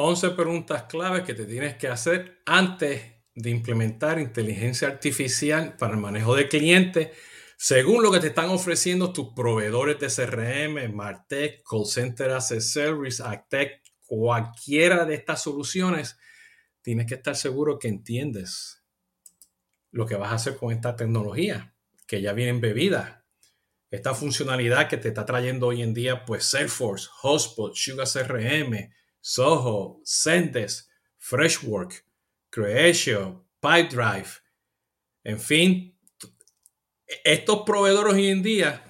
11 preguntas claves que te tienes que hacer antes de implementar inteligencia artificial para el manejo de clientes, según lo que te están ofreciendo tus proveedores de CRM, Martech, Call Center as a Service, Actech, cualquiera de estas soluciones, tienes que estar seguro que entiendes lo que vas a hacer con esta tecnología, que ya viene embebida. Esta funcionalidad que te está trayendo hoy en día, pues Salesforce, Hotspot, Sugar CRM, Soho, Sendes, Freshwork, Creation, Pipedrive, en fin, estos proveedores hoy en día,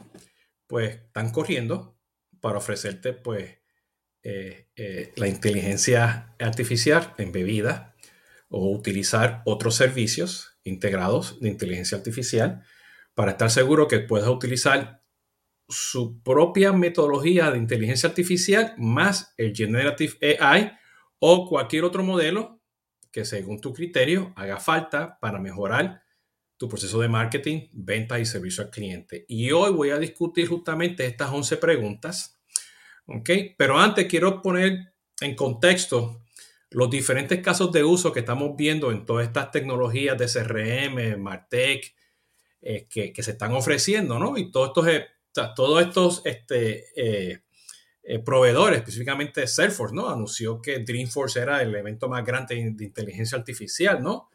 pues están corriendo para ofrecerte, pues, eh, eh, la inteligencia artificial embebida o utilizar otros servicios integrados de inteligencia artificial para estar seguro que puedas utilizar su propia metodología de inteligencia artificial más el Generative AI o cualquier otro modelo que según tu criterio haga falta para mejorar tu proceso de marketing, venta y servicio al cliente. Y hoy voy a discutir justamente estas 11 preguntas. ¿Ok? Pero antes quiero poner en contexto los diferentes casos de uso que estamos viendo en todas estas tecnologías de CRM, Martech, eh, que, que, se están ofreciendo, ¿no? Y todos estos, todos estos este, eh, eh, proveedores, específicamente Salesforce. Anunció que Dreamforce era el evento más grande de inteligencia artificial, ¿no?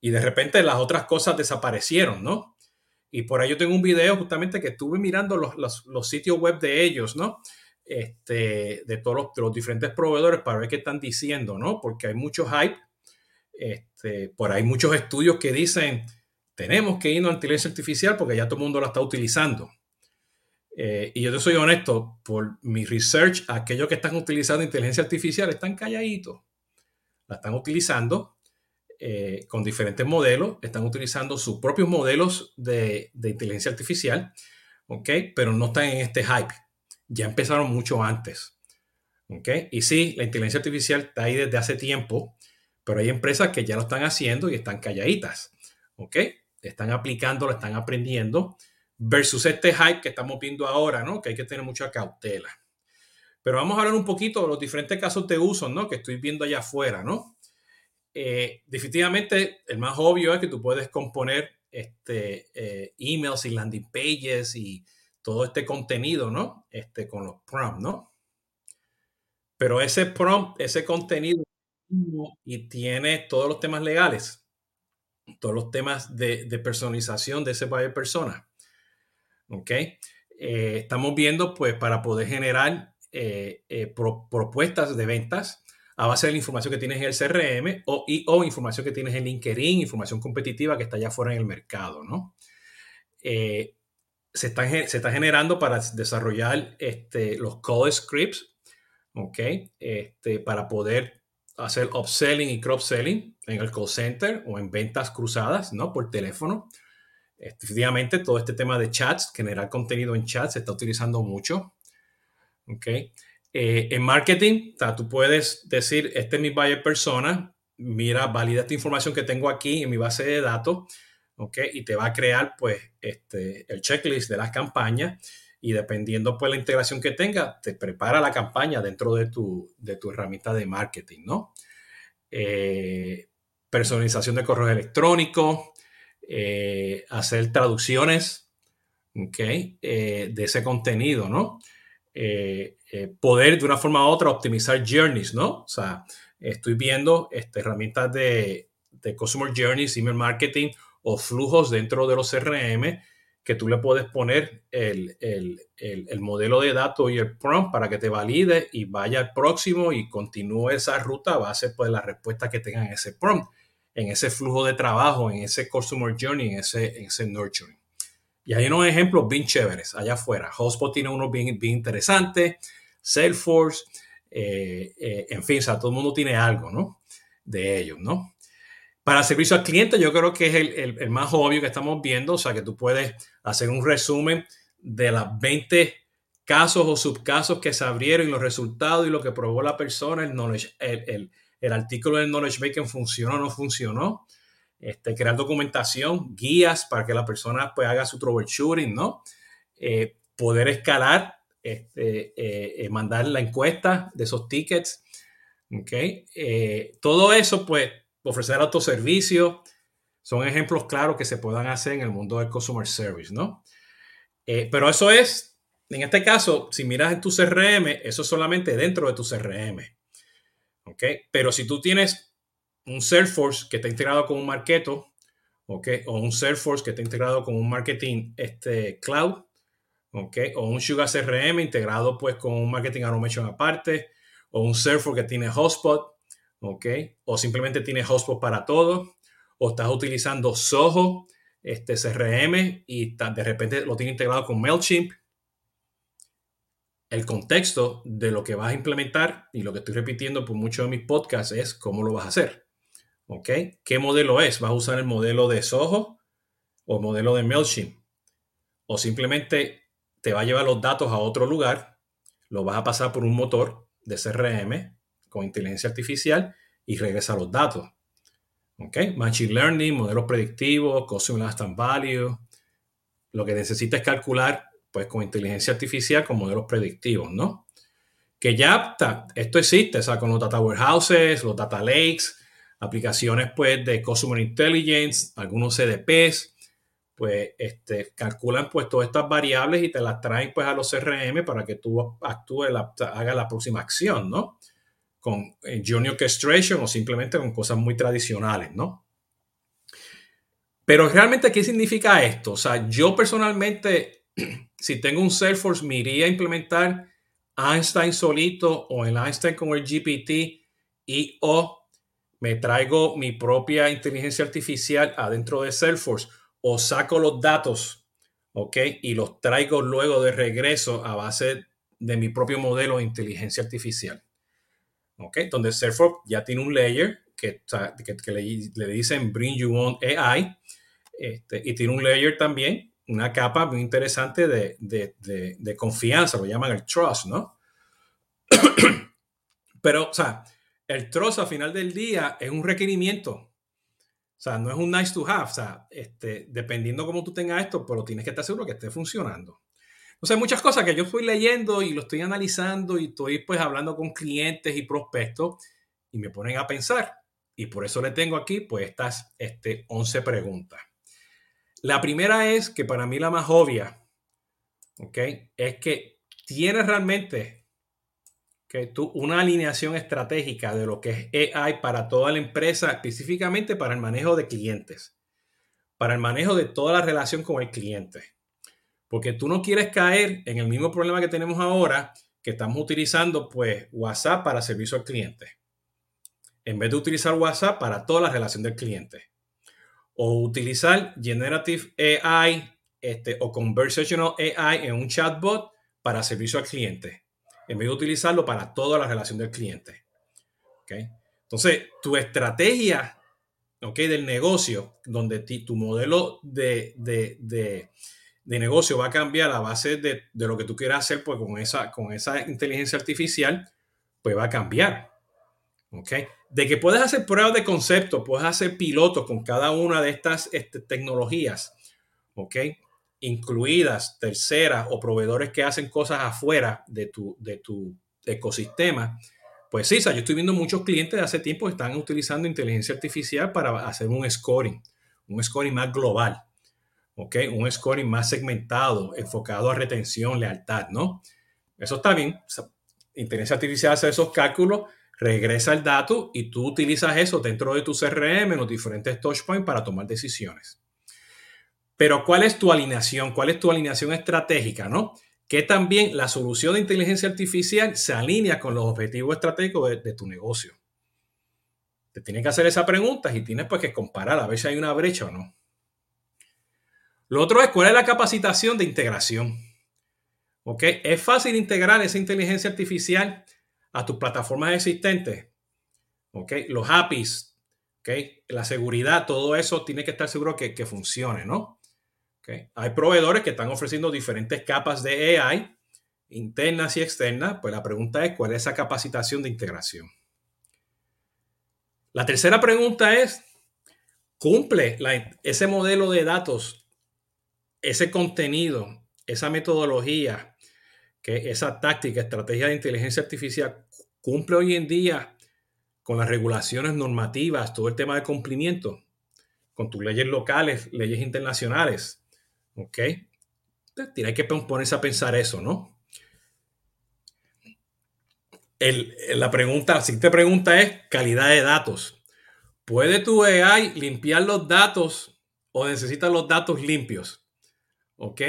Y de repente las otras cosas desaparecieron, ¿no? Y por ahí yo tengo un video justamente que estuve mirando los, los, sitios web de ellos, ¿no? Este, de todos los, diferentes proveedores para ver qué están diciendo, ¿no? Porque hay mucho hype. Este, por ahí muchos estudios que dicen, tenemos que irnos a inteligencia artificial porque ya todo el mundo la está utilizando. Eh, y yo te soy honesto, por mi research, aquellos que están utilizando inteligencia artificial están calladitos. La están utilizando eh, con diferentes modelos, están utilizando sus propios modelos de, de, inteligencia artificial, ¿ok? Pero no están en este hype. Ya empezaron mucho antes, ¿ok? Y sí, la inteligencia artificial está ahí desde hace tiempo, pero hay empresas que ya lo están haciendo y están calladitas, ¿ok? Están aplicando, lo están aprendiendo versus este hype que estamos viendo ahora, ¿no? Que hay que tener mucha cautela. Pero vamos a hablar un poquito de los diferentes casos de uso, ¿no? Que estoy viendo allá afuera, ¿no? Eh, definitivamente, el más obvio es que tú puedes componer este, eh, emails y landing pages y todo este contenido, ¿no? Este, con los prompts, ¿no? Pero ese prompt, ese contenido y tiene todos los temas legales, todos los temas de, personalización de ese buyer persona. ¿Ok? Eh, estamos viendo, pues, para poder generar eh, eh, propuestas de ventas a base de la información que tienes en el CRM o, o información que tienes en LinkedIn, información competitiva que está allá afuera en el mercado, ¿no? se está generando para desarrollar este, los call scripts, ¿ok? Este, para poder hacer upselling y cross-selling en el call center o en ventas cruzadas, ¿no? Por teléfono. Efectivamente, todo este tema de chats, generar contenido en chats, se está utilizando mucho. ¿Ok? Eh, en marketing, tú puedes decir, este es mi buyer persona, mira, valida esta información que tengo aquí en mi base de datos, ¿ok? Y te va a crear, pues, este, el checklist de las campañas y dependiendo, pues, la integración que tenga, te prepara la campaña dentro de tu, de herramienta de marketing, ¿no? Eh, personalización de correos electrónicos, eh, hacer traducciones okay, eh, de ese contenido, ¿no? Eh, poder de una forma u otra optimizar journeys, ¿no? O sea, estoy viendo este, herramientas de, de Customer Journeys, Email Marketing o flujos dentro de los CRM que tú le puedes poner el, el, el, modelo de datos y el prompt para que te valide y vaya al próximo y continúe esa ruta a base pues, de la respuesta que tengan ese prompt en ese flujo de trabajo, en ese customer journey, en ese, en ese nurturing. Y hay unos ejemplos bien chéveres allá afuera. HubSpot tiene unos bien, bien interesantes, Salesforce, eh, eh, en fin, o sea, todo el mundo tiene algo, ¿no? De ellos, ¿no? Para servicio al cliente, yo creo que es el, el, el, más obvio que estamos viendo, o sea, que tú puedes hacer un resumen de las 20 casos o subcasos que se abrieron y los resultados y lo que probó la persona, el knowledge, el, el artículo del Knowledge Bacon funcionó o no funcionó, este, crear documentación, guías para que la persona pues, haga su troubleshooting, ¿no? Eh, poder escalar, este, eh, eh, mandar la encuesta de esos tickets, ¿Ok? Todo eso, pues, ofrecer autoservicio, son ejemplos claros que se puedan hacer en el mundo del customer service, ¿no? Pero eso es, en este caso, si miras en tu CRM, eso es solamente dentro de tu CRM. ¿Ok? Pero si tú tienes un Salesforce que está integrado con un Marketo, ¿ok? O un Salesforce que está integrado con un Marketing este, Cloud, ¿ok? O un Sugar CRM integrado pues con un Marketing Automation aparte, o un Salesforce que tiene Hotspot, ¿ok? O simplemente tiene Hotspot para todo, o estás utilizando Soho, este CRM y de repente lo tiene integrado con MailChimp. El contexto de lo que vas a implementar y lo que estoy repitiendo por muchos de mis podcasts es cómo lo vas a hacer. ¿Ok? ¿Qué modelo es? ¿Vas a usar el modelo de Soho o el modelo de MailChimp? O simplemente te va a llevar los datos a otro lugar, lo vas a pasar por un motor de CRM con inteligencia artificial y regresa los datos. ¿Ok? Machine Learning, modelos predictivos, Customer Lifetime Value. Lo que necesitas calcular, pues con inteligencia artificial, con modelos predictivos, ¿no? Que ya está, esto existe, o sea, con los data warehouses, los data lakes, aplicaciones, pues, de Customer Intelligence, algunos CDPs, pues, este, calculan, pues, todas estas variables y te las traen, pues, a los CRM para que tú actúes, hagas la próxima acción, ¿no? con eh, Journey Orchestration o simplemente con cosas muy tradicionales, ¿no? Pero realmente, ¿qué significa esto? O sea, yo personalmente, si tengo un Salesforce, me iría a implementar Einstein solito o el Einstein con el GPT y o me traigo mi propia inteligencia artificial adentro de Salesforce o saco los datos, ¿ok? Y los traigo luego de regreso a base de mi propio modelo de inteligencia artificial. Donde Salesforce ya tiene un layer que, le, dicen Bring You On AI este, y tiene un layer también, una capa muy interesante de, confianza, lo llaman el trust, ¿no? Pero, o sea, el trust al final del día es un requerimiento. O sea, no es un nice to have. O sea, este, dependiendo cómo tú tengas esto, pero tienes que estar seguro que esté funcionando. O sea, muchas cosas que yo estoy leyendo y lo estoy analizando y estoy pues hablando con clientes y prospectos y me ponen a pensar. Y por eso le tengo aquí pues estas este, 11 preguntas. La primera es que para mí la más obvia, ¿ok? Es que tienes realmente tú una alineación estratégica de lo que es AI para toda la empresa, específicamente para el manejo de clientes, para el manejo de toda la relación con el cliente. Porque tú no quieres caer en el mismo problema que tenemos ahora, que estamos utilizando pues WhatsApp para servicio al cliente. En vez de utilizar WhatsApp para toda la relación del cliente. O utilizar Generative AI este, o Conversational AI en un chatbot para servicio al cliente. En vez de utilizarlo para toda la relación del cliente. ¿Okay? Entonces, tu estrategia ¿okay? del negocio, donde tu modelo de, de de negocio va a cambiar a base de, lo que tú quieras hacer, pues con esa, con esa inteligencia artificial, pues va a cambiar. ¿Ok? De que puedes hacer pruebas de concepto, puedes hacer pilotos con cada una de estas este, tecnologías, ¿ok? Incluidas terceras o proveedores que hacen cosas afuera de tu, de tu ecosistema. Pues sí, yo estoy viendo muchos clientes de hace tiempo que están utilizando inteligencia artificial para hacer un scoring, un scoring más global. Un scoring más segmentado, enfocado a retención, lealtad, ¿no? Eso está bien. inteligencia artificial hace esos cálculos, regresa el dato y tú utilizas eso dentro de tu CRM, en los diferentes touchpoints para tomar decisiones. Pero ¿cuál es tu alineación? ¿Cuál es tu alineación estratégica, no? Que también la solución de inteligencia artificial se alinea con los objetivos estratégicos de, tu negocio. Te tienes que hacer esa pregunta y tienes pues que comparar a ver si hay una brecha o no. Lo otro es cuál es la capacitación de integración. ¿Ok? Es fácil integrar esa inteligencia artificial a tus plataformas existentes. ¿Ok? Los APIs, ¿ok? La seguridad, todo eso tiene que estar seguro que, funcione, ¿no? ¿Ok? Hay proveedores que están ofreciendo diferentes capas de AI, internas y externas. Pues la pregunta es, ¿cuál es esa capacitación de integración? La tercera pregunta es, ¿cumple ese modelo de datos ese contenido, esa metodología, que esa táctica, estrategia de inteligencia artificial cumple hoy en día con las regulaciones normativas, todo el tema de cumplimiento, con tus leyes locales, leyes internacionales. ¿Ok? Tienes que ponerse a pensar eso, ¿no? la pregunta, la siguiente pregunta es calidad de datos. ¿Puede tu AI limpiar los datos o necesita los datos limpios? ¿Ok?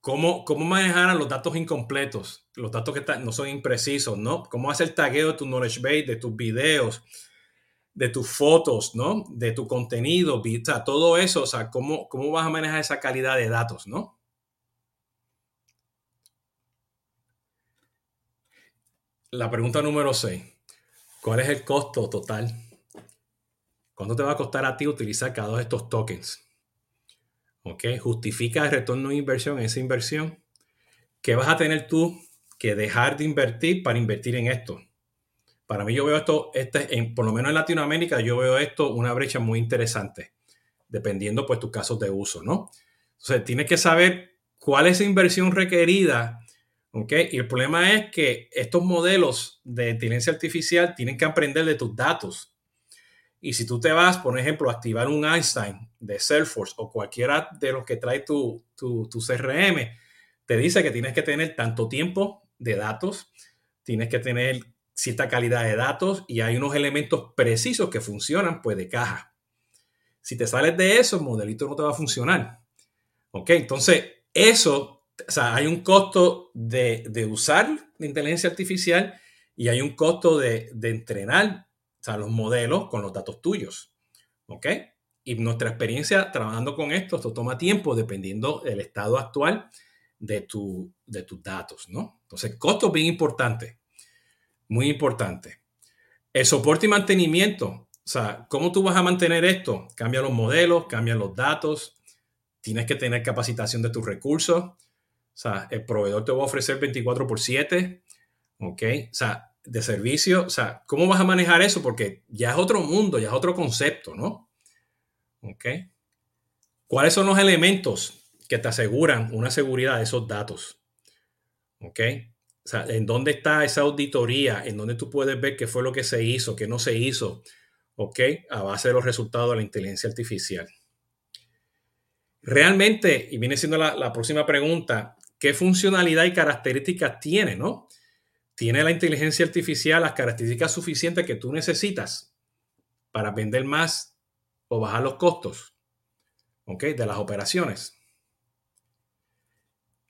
¿Cómo, ¿Cómo manejar los datos incompletos? Los datos que no son imprecisos, ¿no? ¿Cómo hacer el tagueo de tu knowledge base, de tus videos, de tus fotos, ¿no? De tu contenido, o todo eso, o sea, ¿cómo, ¿cómo vas a manejar esa calidad de datos, ¿no? La pregunta número 6. ¿Cuál es el costo total? ¿Cuánto te va a costar a ti utilizar cada uno de estos tokens? ¿Ok? Justifica el retorno de inversión esa inversión. ¿Qué vas a tener tú que dejar de invertir para invertir en esto? Para mí yo veo esto, este, en, por lo menos en Latinoamérica, yo veo esto una brecha muy interesante, dependiendo pues tus casos de uso, ¿no? Entonces tienes que saber cuál es la inversión requerida, ¿ok? Y el problema es que estos modelos de inteligencia artificial tienen que aprender de tus datos. Y si tú te vas, por ejemplo, a activar un Einstein de Salesforce o cualquiera de los que trae tu, tu, CRM, te dice que tienes que tener tanto tiempo de datos, tienes que tener cierta calidad de datos y hay unos elementos precisos que funcionan pues de caja. Si te sales de eso, el modelito no te va a funcionar. ¿Ok? Entonces, eso, o sea, hay un costo de, de usar la inteligencia artificial y hay un costo de, de entrenar sea, los modelos con los datos tuyos. ¿Ok? Y nuestra experiencia trabajando con esto, esto toma tiempo dependiendo del estado actual de, tu, de tus datos, ¿no? Entonces, costo bien importante, muy importante. El soporte y mantenimiento, o sea, ¿cómo tú vas a mantener esto? Cambia los modelos, cambia los datos, tienes que tener capacitación de tus recursos, o sea, el proveedor te va a ofrecer 24 por 7, ¿ok? O sea, de servicio, o sea, ¿cómo vas a manejar eso? Porque ya es otro mundo, ya es otro concepto, ¿no? ¿Ok? ¿Cuáles son los elementos que te aseguran una seguridad de esos datos? ¿Ok? O sea, ¿en dónde está esa auditoría? ¿En dónde tú puedes ver qué fue lo que se hizo, qué no se hizo? ¿Ok? A base de los resultados de la inteligencia artificial. Realmente, y viene siendo la, la próxima pregunta, ¿qué funcionalidad y características tiene, no? Tiene la inteligencia artificial las características suficientes que tú necesitas para vender más o bajar los costos de las operaciones.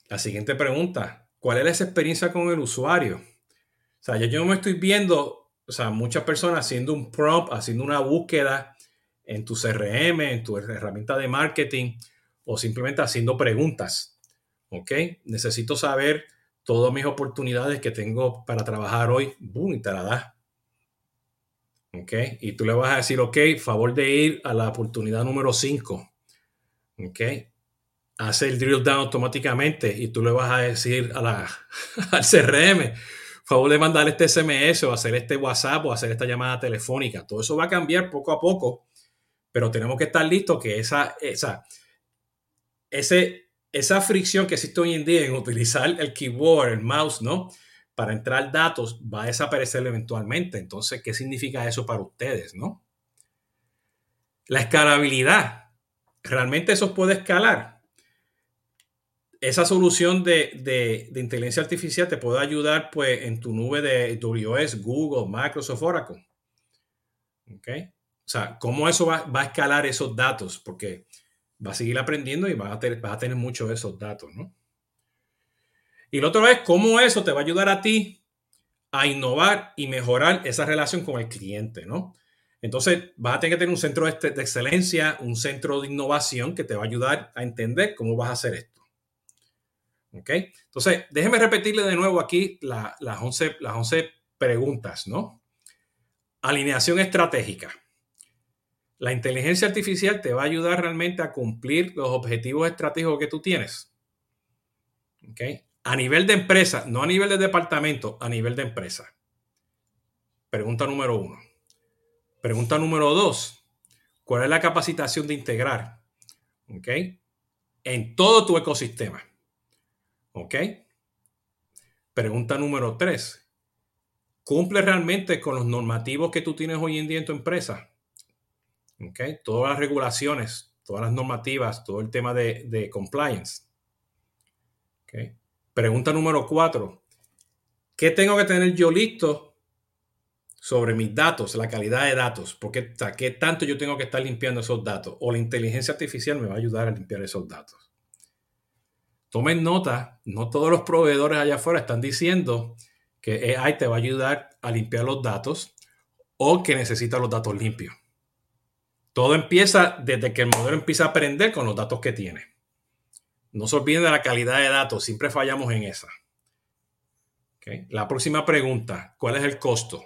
La siguiente pregunta, ¿cuál es esa experiencia con el usuario? O sea, yo me estoy viendo, o sea, muchas personas haciendo un prompt, haciendo una búsqueda en tu CRM, en tu herramienta de marketing o simplemente haciendo preguntas. ¿Ok? Necesito saber todas mis oportunidades que tengo para trabajar hoy, boom, y te la das. ¿Ok? Y tú le vas a decir, ok, favor de ir a la oportunidad número 5. ¿Ok? Hace el drill down automáticamente y tú le vas a decir a la, al CRM, favor de mandar este SMS o hacer este WhatsApp o hacer esta llamada telefónica. Todo eso va a cambiar poco a poco, pero tenemos que estar listos que esa, esa, ese esa fricción que existe hoy en día en utilizar el keyboard, el mouse, ¿no? Para entrar datos va a desaparecer eventualmente. Entonces, ¿qué significa eso para ustedes, no? La escalabilidad. ¿Realmente eso puede escalar? Esa solución de, inteligencia artificial te puede ayudar pues en tu nube de AWS, Google, Microsoft, Oracle. ¿Ok? O sea, ¿cómo eso va, va a escalar esos datos? Porque va a seguir aprendiendo y va a tener, a tener muchos de esos datos, ¿no? Y lo otro es cómo eso te va a ayudar a ti a innovar y mejorar esa relación con el cliente, ¿no? Entonces, vas a tener que tener un centro de, excelencia, un centro de innovación que te va a ayudar a entender cómo vas a hacer esto. ¿Ok? Entonces, déjeme repetirle de nuevo aquí las, 11, las 11 preguntas, ¿no? Alineación estratégica. La inteligencia artificial te va a ayudar realmente a cumplir los objetivos estratégicos que tú tienes. A nivel de empresa, no a nivel de departamento, a nivel de empresa. Pregunta número uno. Pregunta número dos. ¿Cuál es la capacitación de integrar? ¿Ok? En todo tu ecosistema. ¿Ok? Pregunta número tres. cumple realmente con los normativos que tú tienes hoy en día en tu empresa. Todas las regulaciones, todas las normativas, todo el tema de, compliance. Pregunta número cuatro. ¿Qué tengo que tener yo listo sobre mis datos, la calidad de datos? Porque, ¿qué tanto yo tengo que estar limpiando esos datos? O la inteligencia artificial me va a ayudar a limpiar esos datos. Tomen nota, no todos los proveedores allá afuera están diciendo que AI te va a ayudar a limpiar los datos o que necesita los datos limpios. Todo empieza desde que el modelo empieza a aprender con los datos que tiene. No se olviden de la calidad de datos, siempre fallamos en esa. La próxima pregunta, ¿cuál es el costo?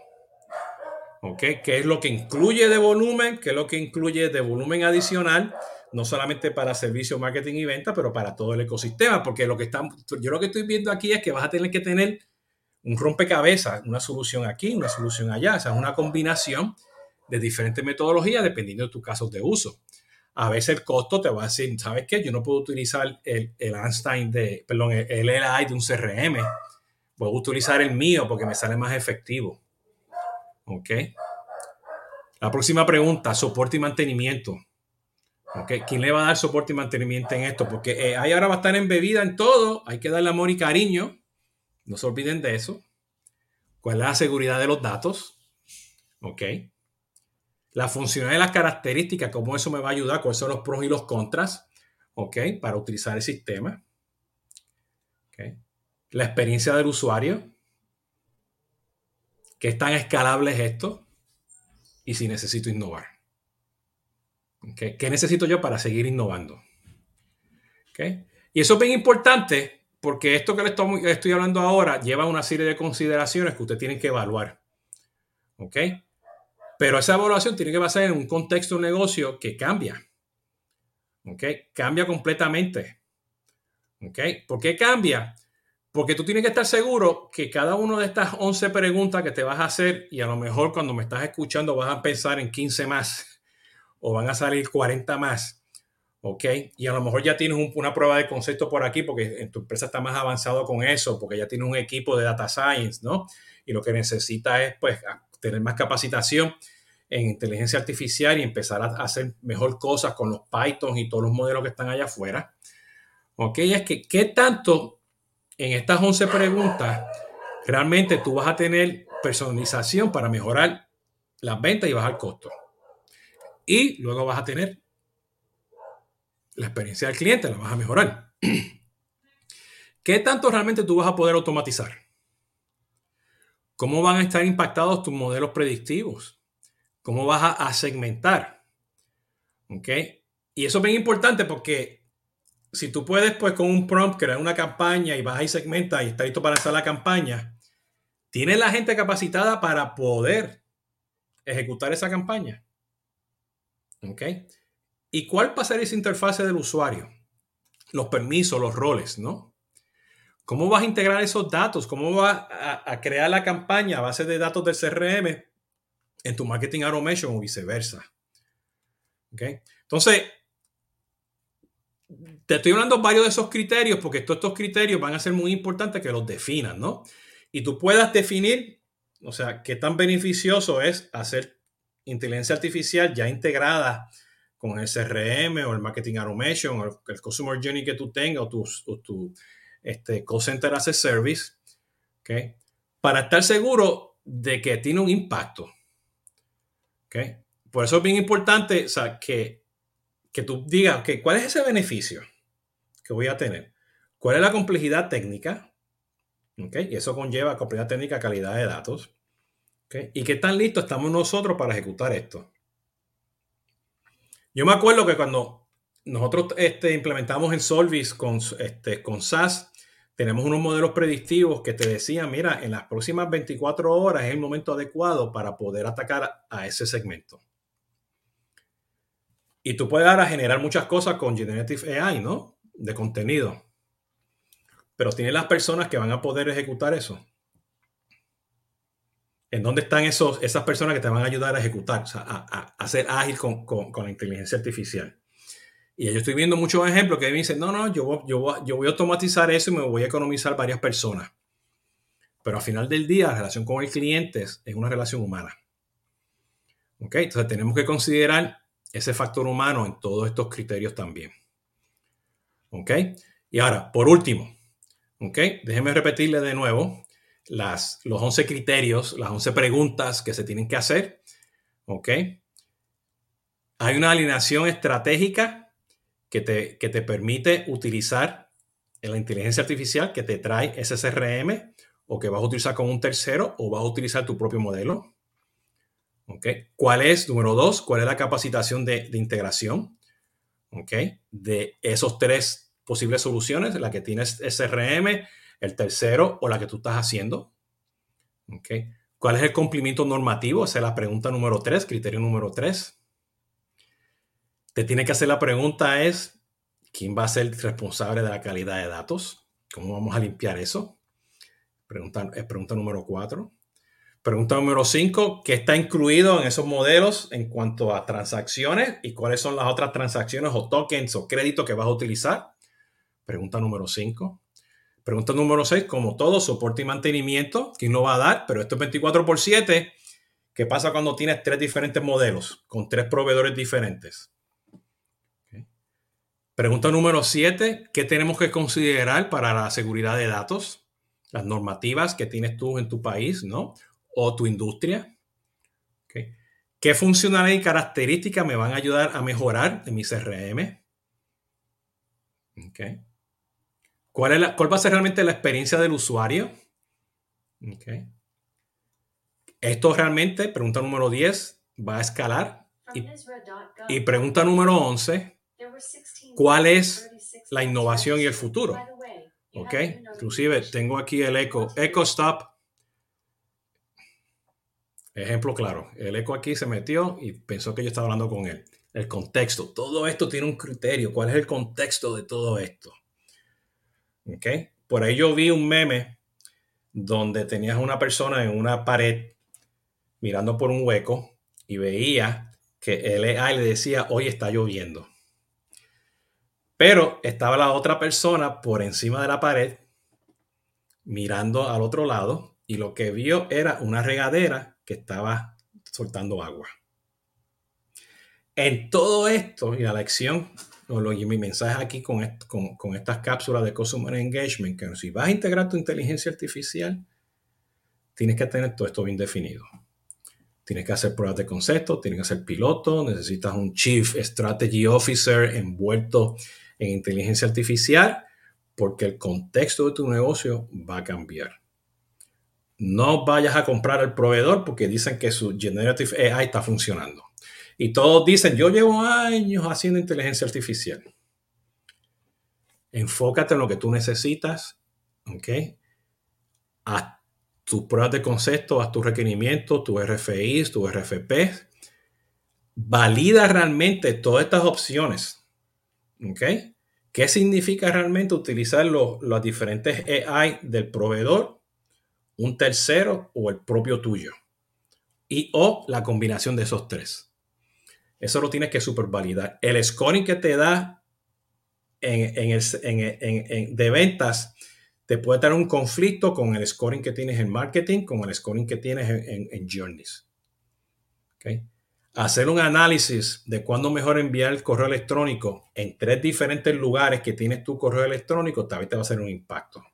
¿Qué es lo que incluye de volumen? ¿Qué es lo que incluye de volumen adicional? no solamente para servicio, marketing y venta, pero para todo el ecosistema, porque lo que estamos, yo lo que estoy viendo aquí es que vas a tener que tener un rompecabezas, una solución aquí, una solución allá, o sea, una combinación de diferentes metodologías dependiendo de tus casos de uso. A veces el costo te va a decir, ¿sabes qué? Yo no puedo utilizar el, el Einstein de, perdón, el, LI de un CRM. Puedo utilizar el mío porque me sale más efectivo. ¿Ok? La próxima pregunta, soporte y mantenimiento. ¿Quién le va a dar soporte y mantenimiento en esto? Porque eh, ahí ahora va a estar embebida en todo. Hay que darle amor y cariño. No se olviden de eso. ¿Cuál es la seguridad de los datos? ¿Ok? La funcionalidad de las características, cómo eso me va a ayudar, cuáles son los pros y los contras, ¿ok? Para utilizar el sistema. ¿Ok? La experiencia del usuario. ¿Qué tan escalable es esto? Y si necesito innovar. ¿Qué necesito yo para seguir innovando? Y eso es bien importante porque esto que le estoy, hablando ahora lleva una serie de consideraciones que usted tiene que evaluar. ¿Ok? Pero esa evaluación tiene que basarse en un contexto de negocio que cambia. ¿Ok? Cambia completamente. ¿Ok? ¿Por qué cambia? Porque tú tienes que estar seguro que cada una de estas 11 preguntas que te vas a hacer, y a lo mejor cuando me estás escuchando vas a pensar en 15 más, o van a salir 40 más. ¿Ok? Y a lo mejor ya tienes una prueba de concepto por aquí porque tu empresa está más avanzado con eso, porque ya tienes un equipo de data science, ¿no? Y lo que necesita es, pues, tener más capacitación en inteligencia artificial y empezar a hacer mejor cosas con los Python y todos los modelos que están allá afuera. ¿Ok? Es que, ¿qué tanto en estas 11 preguntas realmente tú vas a tener personalización para mejorar las ventas y bajar costos? Y luego vas a tener la experiencia del cliente, la vas a mejorar. ¿Qué tanto realmente tú vas a poder automatizar? ¿Cómo van a estar impactados tus modelos predictivos? ¿Cómo vas a, segmentar? ¿Ok? Y eso es bien importante porque si tú puedes, pues con un prompt crear una campaña y vas y segmentas y está listo para hacer la campaña, tienes la gente capacitada para poder ejecutar esa campaña. ¿Ok? ¿Y cuál va a ser esa interfase del usuario? Los permisos, los roles, ¿no? ¿Cómo vas a integrar esos datos? ¿Cómo vas a, crear la campaña a base de datos del CRM en tu marketing automation o viceversa? ¿Ok? Entonces, te estoy hablando varios de esos criterios porque todos estos criterios van a ser muy importantes que los definan, ¿no? Y tú puedas definir, o sea, qué tan beneficioso es hacer inteligencia artificial ya integrada con el CRM o el Marketing Automation o el, Customer Journey que tú tengas o tu, este, Call Center as a Service, ¿okay? para estar seguro de que tiene un impacto. ¿okay? Por eso es bien importante o sea, que, que tú digas, que ¿cuál es ese beneficio que voy a tener? ¿Cuál es la complejidad técnica? ¿okay? Y eso conlleva complejidad técnica, calidad de datos. ¿Y qué tan listos estamos nosotros para ejecutar esto? Yo me acuerdo que cuando nosotros este, implementamos en Solvis con, este, con SAS, tenemos unos modelos predictivos que te decían, mira, en las próximas 24 horas es el momento adecuado para poder atacar a ese segmento. Y tú puedes ahora generar muchas cosas con Generative AI, ¿no? De contenido. Pero tienes las personas que van a poder ejecutar eso. ¿En dónde están esos, esas personas que te van a ayudar a ejecutar, a, a, ser ágil con, la inteligencia artificial? Y yo estoy viendo muchos ejemplos que me dicen, no, no, yo, yo, yo voy a automatizar eso y me voy a economizar varias personas. pero al final del día la relación con el cliente es, una relación humana. ¿Ok? Entonces tenemos que considerar ese factor humano en todos estos criterios también. ¿Ok? Y ahora, por último, ¿ok? Déjeme repetirle de nuevo las, los 11 criterios, las 11 preguntas que se tienen que hacer. ¿Ok? Hay una alineación estratégica que te, que te permite utilizar la inteligencia artificial que te trae ese CRM o que vas a utilizar con un tercero o vas a utilizar tu propio modelo. ¿Okay? ¿Cuál es, número dos, cuál es la capacitación de, integración? ¿Okay? De esos tres posibles soluciones, la que tienes SRM, el tercero o la que tú estás haciendo. ¿Okay? ¿Cuál es el cumplimiento normativo? Esa es la pregunta número tres, criterio número tres. Te tiene que hacer la pregunta es, ¿quién va a ser responsable de la calidad de datos? ¿Cómo vamos a limpiar eso? Pregunta, pregunta número cuatro. Pregunta número cinco, ¿qué está incluido en esos modelos en cuanto a transacciones y cuáles son las otras transacciones o tokens o créditos que vas a utilizar? Pregunta número cinco. Pregunta número seis, como todo, soporte y mantenimiento, ¿quién lo va a dar? Pero esto es 24 por 7. ¿Qué pasa cuando tienes tres diferentes modelos con tres proveedores diferentes? Pregunta número siete, ¿qué tenemos que considerar para la seguridad de datos? las normativas que tienes tú en tu país, ¿no? O tu industria. ¿Qué funcionalidades y características me van a ayudar a mejorar en mi CRM? ¿Cuál, es la, ¿Cuál va a ser realmente la experiencia del usuario? Esto realmente, pregunta número 10, va a escalar. Y, y pregunta número 11, ¿cuál es la innovación y el futuro? ¿Ok? Inclusive tengo aquí el eco. Echo stop. Ejemplo claro. El eco aquí se metió y pensó que yo estaba hablando con él. El contexto. Todo esto tiene un criterio. ¿Cuál es el contexto de todo esto? ¿Ok? Por ahí yo vi un meme donde tenías una persona en una pared mirando por un hueco y veía que el AI le decía, hoy está lloviendo. Pero estaba la otra persona por encima de la pared mirando al otro lado y lo que vio era una regadera que estaba soltando agua. En todo esto y la lección, mi mensaje aquí con, estas cápsulas de Customer Engagement, que si vas a integrar tu inteligencia artificial, tienes que tener todo esto bien definido. Tienes que hacer pruebas de concepto, tienes que hacer piloto, necesitas un Chief Strategy Officer envuelto en inteligencia artificial porque el contexto de tu negocio va a cambiar. No vayas a comprar al proveedor porque dicen que su Generative AI está funcionando. Y todos dicen, yo llevo años haciendo inteligencia artificial. Enfócate en lo que tú necesitas, ¿ok? Haz tus pruebas de concepto, haz tus requerimientos, tus RFIs, tus RFPs. Valida realmente todas estas opciones ¿Ok? ¿Qué significa realmente utilizar los, los diferentes AI del proveedor, un tercero o el propio tuyo? Y o la combinación de esos tres. Eso lo tienes que supervalidar. El scoring que te da en, el, de ventas te puede dar un conflicto con el scoring que tienes en marketing, con el scoring que tienes en, journeys. ¿Okay? Hacer un análisis de cuándo mejor enviar el correo electrónico en tres diferentes lugares que tienes tu correo electrónico, tal vez te va a hacer un impacto.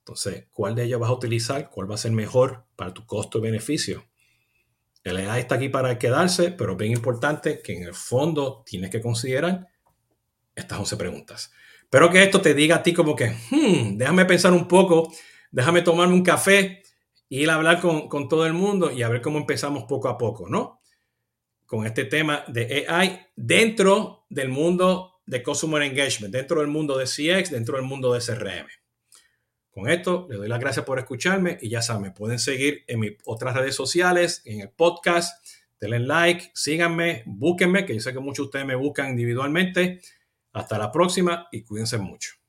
Entonces, ¿cuál de ellos vas a utilizar? ¿Cuál va a ser mejor para tu costo y beneficio? El AI está aquí para quedarse, pero es bien importante que en el fondo tienes que considerar estas 11 preguntas. Espero que esto te diga a ti como que, hmm, déjame pensar un poco, déjame tomarme un café ir a hablar con, con, todo el mundo y a ver cómo empezamos poco a poco, ¿no? Con este tema de AI dentro del mundo de Customer Engagement, dentro del mundo de CX, dentro del mundo de CRM. Con esto, les doy las gracias por escucharme y ya saben, pueden seguir en mis otras redes sociales, en el podcast, denle like, síganme, búsquenme, que yo sé que muchos de ustedes me buscan individualmente. Hasta la próxima y cuídense mucho.